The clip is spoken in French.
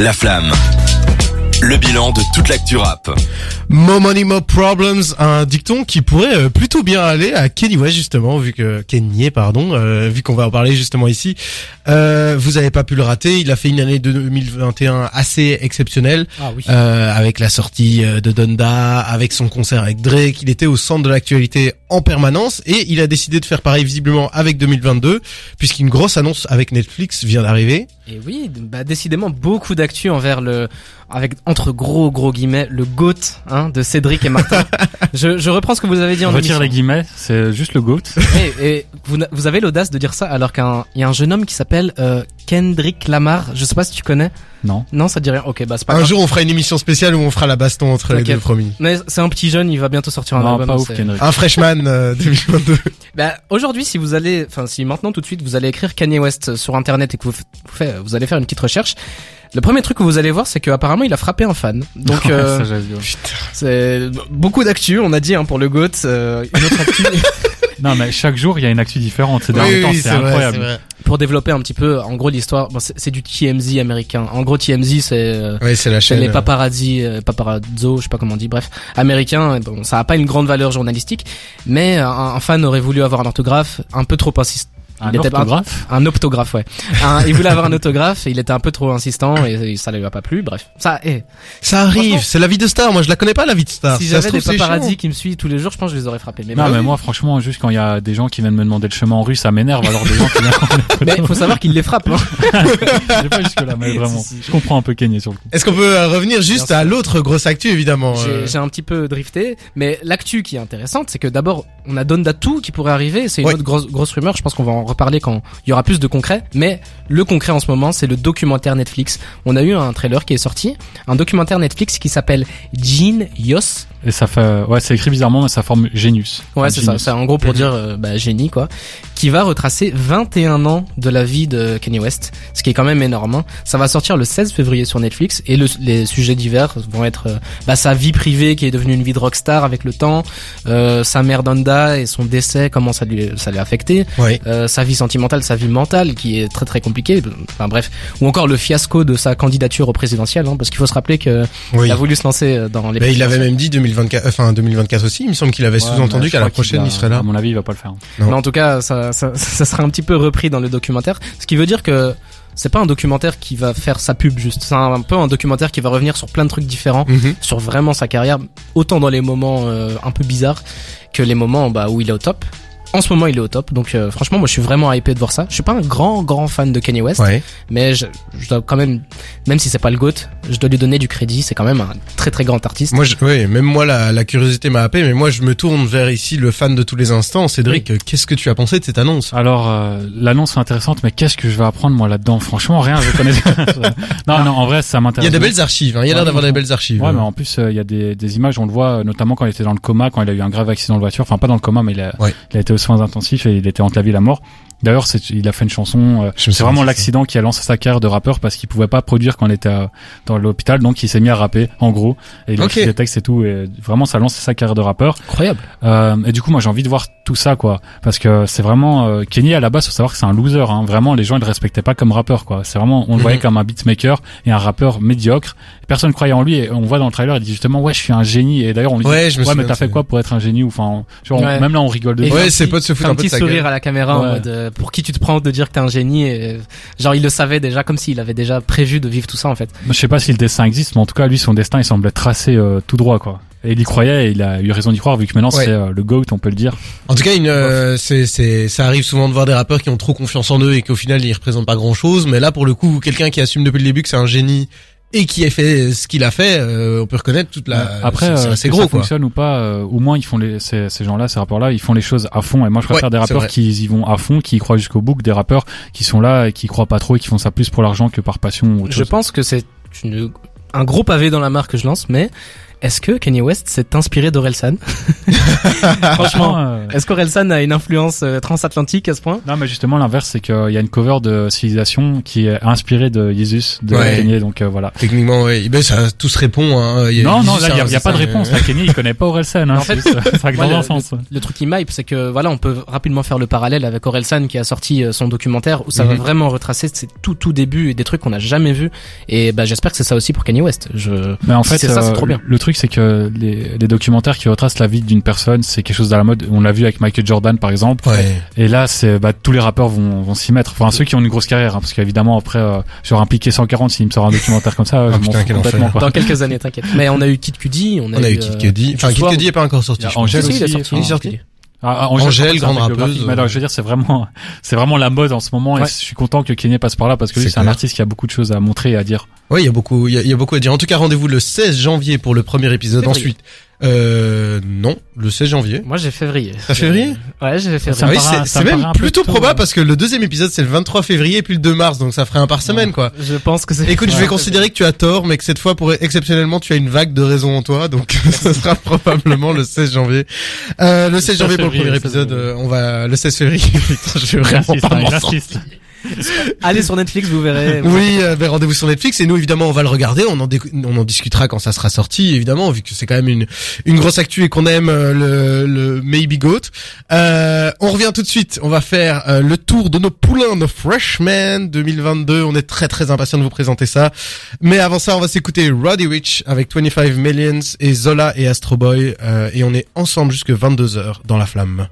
La flamme. Le bilan de toute l'actu rap. More money, more problems, un dicton qui pourrait euh, plutôt bien aller à Kenny West justement, vu que Kenny, pardon, euh, vu qu'on va en parler justement ici. Euh, vous avez pas pu le rater, il a fait une année 2021 assez exceptionnelle, Ah oui. euh, avec la sortie euh, de Donda, avec son concert avec Drake, il était au centre de l'actualité en permanence et il a décidé de faire pareil visiblement avec 2022, puisqu'une grosse annonce avec Netflix vient d'arriver. Et oui, bah décidément beaucoup d'actu envers le, avec entre gros gros guillemets, le goat hein, de Cédric et Martin. je, je reprends ce que vous avez dit en Retire les guillemets, c'est juste le GOAT. Et, et vous, vous avez l'audace de dire ça alors qu'un il y a un jeune homme qui s'appelle euh, Kendrick Lamar. Je sais pas si tu connais. Non. Non, ça te dit rien. Ok, bah c'est pas Un grave. jour on fera une émission spéciale où on fera la baston entre les deux promis. Mais c'est un petit jeune, il va bientôt sortir un non, album. pas ouf, c'est- Kendrick. Un freshman euh, 2022. Bah, aujourd'hui, si vous allez, enfin, si maintenant tout de suite vous allez écrire Kanye West sur internet et que vous, faites- vous allez faire une petite recherche, le premier truc que vous allez voir, c'est qu'apparemment il a frappé un fan. Donc, euh, c'est beaucoup d'actu, on a dit, hein, pour le GOAT. euh, une autre actu Non, mais chaque jour, il y a une actu différente. Ces Oui, derniers temps, oui, c'est incroyable. vrai. pour développer un petit peu, en gros, l'histoire. Bon, c'est du TMZ américain. En gros, TMZ, c'est euh, Oui, c'est la chaîne. les euh, paparazzi, euh, paparazzo, je sais pas comment on dit, bref, américains. Bon, ça a pas une grande valeur journalistique, mais un, un fan aurait voulu avoir un orthographe un peu trop insistant. Un Il était pas- orthographe Un autographe, ouais. Un- il voulait avoir un autographe et il était un peu trop insistant et, et ça lui a pas plu. Bref, ça. eh, Ça arrive, c'est la vie de star. Moi, je la connais pas la vie de star. si j'avais des trouve, c'est paparazzi chiant. qui me suivent tous les jours, je pense que je les aurais frappés. Mais, Non, bah mais oui. moi, franchement, juste quand il y a des gens qui viennent me demander le chemin en rue, ça m'énerve. Alors des gens qui viennent mais faut savoir qu'il les frappe. Hein. J'ai pas jusque là, mais vraiment. Si, si. Je comprends un peu Kenny sur le coup. Est-ce qu'on peut euh, revenir juste à l'autre grosse actu, évidemment J'ai euh, j'ai un petit peu drifté, mais l'actu qui est intéressante, c'est que d'abord on a Donda 2 qui pourrait arriver. C'est une autre grosse grosse rumeur. Je pense qu'on va en reparler quand il y aura plus de concret. Mais le concret en ce moment, c'est le documentaire Netflix. On a eu un trailer qui est sorti, un documentaire Netflix qui s'appelle Genius. Et ça fait, ouais, c'est écrit bizarrement, mais ça forme Genius. Ouais, c'est ça. C'est en gros pour dire euh, bah, génie quoi, qui va retracer 21 ans de la vie de Kanye West, ce qui est quand même énorme. hein. Ça va sortir le 16 février sur Netflix et le- les sujets divers vont être euh, bah, sa vie privée qui est devenue une vie de rockstar avec le temps, euh, sa mère Donda et son décès, comment ça lui ça l'a affecté, Ouais. euh, sa vie sentimentale, sa vie mentale qui est très très compliquée. Enfin bref, ou encore le fiasco de sa candidature au présidentiel, hein, parce qu'il faut se rappeler que Oui. il a voulu se lancer dans les. Mais il avait même dit 2024, enfin 2024 aussi. Il me semble qu'il avait Ouais, sous-entendu qu'à la prochaine va- il serait là. À mon avis, il va pas le faire. Non. Mais en tout cas, ça, ça, ça sera un petit peu repris dans le documentaire. Ce qui veut dire que c'est pas un documentaire qui va faire sa pub juste. C'est un, peu un documentaire qui va revenir sur plein de trucs différents, Mhm. sur vraiment sa carrière, autant dans les moments euh, un peu bizarres que les moments bah, où il est au top. En ce moment, il est au top, donc euh, franchement, moi, je suis vraiment hypé de voir ça. Je suis pas un grand, grand fan de Kanye West, Ouais. mais je, je dois quand même, même si c'est pas le goat, je dois lui donner du crédit. C'est quand même un très, très grand artiste. Moi, je, ouais, même moi, la, la curiosité m'a happé, mais moi, je me tourne vers ici le fan de tous les instants. Cédric, qu'est-ce que tu as pensé de cette annonce? Alors, euh, l'annonce est intéressante, mais qu'est-ce que je vais apprendre moi là-dedans? Franchement, rien. Je connais. non, non, en vrai, ça Il m'intéresse. y a des belles archives. Hein. Il y a l'air d'avoir des belles archives. Ouais, mais en plus, euh, il y a des, des images, on le voit, euh, notamment quand il était dans le coma, quand il a eu un grave accident de voiture. Enfin, pas dans le coma, mais il a, Ouais. il a été aux soins intensifs et il était entre la vie et la mort. D'ailleurs, c'est, il a fait une chanson. euh, c'est vraiment de l'accident qui a lancé sa carrière de rappeur parce qu'il pouvait pas produire quand il était euh, dans l'hôpital, donc il s'est mis à rapper, en gros. Et il a Ok. écrit des textes et tout. Et vraiment, ça a lancé sa carrière de rappeur. Incroyable. Euh, et du coup, moi, j'ai envie de voir tout ça, quoi, parce que c'est vraiment euh, Kenny à la base. Faut savoir que c'est un loser. Hein. Vraiment, les gens ils le respectaient pas comme rappeur, quoi. C'est vraiment, on le Mhm. voyait comme un beatmaker et un rappeur médiocre. Personne croyait en lui. Et on voit dans le trailer, il dit justement, ouais, je suis un génie. Et d'ailleurs, on lui Ouais, dit, je ouais, mais de t'as fait quoi pour être un génie ou enfin, genre, on- Ouais. même là, on rigole de. Ouais, ses petit- potes se fait foutent un peu de petit sourire gueule. à la caméra en Ouais. mode euh, pour qui tu te prends de dire que t'es un génie et genre il le savait déjà comme s'il avait déjà prévu de vivre tout ça en fait. Je sais pas si le destin existe, mais en tout cas, lui, son destin, il semblait tracé euh, tout droit, quoi. Et il y croyait et il a eu raison d'y croire vu que maintenant Ouais. c'est euh, le GOAT, on peut le dire. En tout cas, une, euh, c'est, c'est, ça arrive souvent de voir des rappeurs qui ont trop confiance en eux et qu'au final ils représentent pas grand chose. Mais là, pour le coup, quelqu'un qui assume depuis le début que c'est un génie et qui a fait ce qu'il a fait, euh, on peut reconnaître toute la. Après, c'est, c'est euh, gros ça quoi. fonctionne ou pas, euh, au moins ils font les ces, ces gens-là, ces rappeurs-là, ils font les choses à fond. Et moi, je préfère Ouais, des rappeurs qui y vont à fond, qui y croient jusqu'au bout, que des rappeurs qui sont là et qui y croient pas trop et qui font ça plus pour l'argent que par passion ou autre Je chose. pense que c'est une, un gros pavé dans la mare que je lance mais est-ce que Kanye West s'est inspiré d'Orelsan Franchement, euh, est-ce qu'Orelsan a une influence euh, transatlantique à ce point Non, mais justement, l'inverse, c'est qu'il y a une cover de Civilisation qui est inspirée de Jesus, de Ouais. Kanye, donc euh, voilà. Techniquement, ouais. Ben, ça, tout se répond, hein. Il y a- Non, non, là, il y a, y a pas de réponse. Là, Kanye, il connaît pas Orelsan, hein. En fait, juste, ça moi, le- sens. Le truc qui m'hype, c'est que voilà, on peut rapidement faire le parallèle avec Orelsan qui a sorti son documentaire où ça va Mhm. vraiment retracer ses tout tout début et des trucs qu'on n'a jamais vus. Et bah j'espère que c'est ça aussi pour Kanye West. Je Mais en Si fait, c'est ça, c'est trop bien. le truc, c'est que les, les documentaires qui retracent la vie d'une personne, c'est quelque chose à la mode. On l'a vu avec Michael Jordan, par exemple. Ouais. Et là, c'est bah, tous les rappeurs vont, vont s'y mettre. Enfin, ceux qui ont une grosse carrière, hein, parce qu'évidemment après, euh, j'aurais impliqué 140 s'il me sort un documentaire comme ça, je Ah, putain, fous quel complètement. dans quelques années, t'inquiète. Mais on a eu Kid Cudi, on a, On a eu euh, Kid Cudi. Enfin, Kid Cudi est pas encore sorti. Je. Angèle aussi. Il est sorti. Ah, ah, Angèle, grande rappeuse. Mais non, je veux dire, c'est vraiment, c'est vraiment la mode en ce moment. Ouais. Et je suis content que Kanye passe par là parce que lui, C'est un artiste qui a beaucoup de choses à montrer et à dire. Oui, il y a beaucoup, il y a, il y a beaucoup à dire. En tout cas, rendez-vous le 16 janvier pour le premier épisode. Ensuite, euh, non, le 16 janvier. Moi j'ai février. T'as février Ouais, j'ai Ça février. me oui, c'est ça c'est me même plutôt tôt, probable parce que le deuxième épisode c'est le 23 février et puis le 2 mars, donc ça ferait un par semaine quoi. Je pense que c'est. Écoute, je vais considérer que tu as tort, mais que cette fois, pour exceptionnellement, tu as une vague de raison en toi, donc ça sera probablement le 16 janvier. Euh, le 16 janvier pour le premier le 16 épisode, euh, on va le 16 février. Putain, je vais vraiment Raciste, pas hein, Allez sur Netflix, vous verrez. Oui, euh, ben, rendez-vous sur Netflix et nous évidemment on va le regarder, on en, on en discutera quand ça sera sorti évidemment vu que c'est quand même une une grosse actu et qu'on aime euh, le, le Maybe Goat. Euh, on revient tout de suite, on va faire euh, le tour de nos poulains, nos freshmen 2022. On est très très impatient de vous présenter ça. Mais avant ça, on va s'écouter Roddy Rich avec 25 Millions et Zola et Astro Boy euh, et on est ensemble jusque 22 h dans la flamme.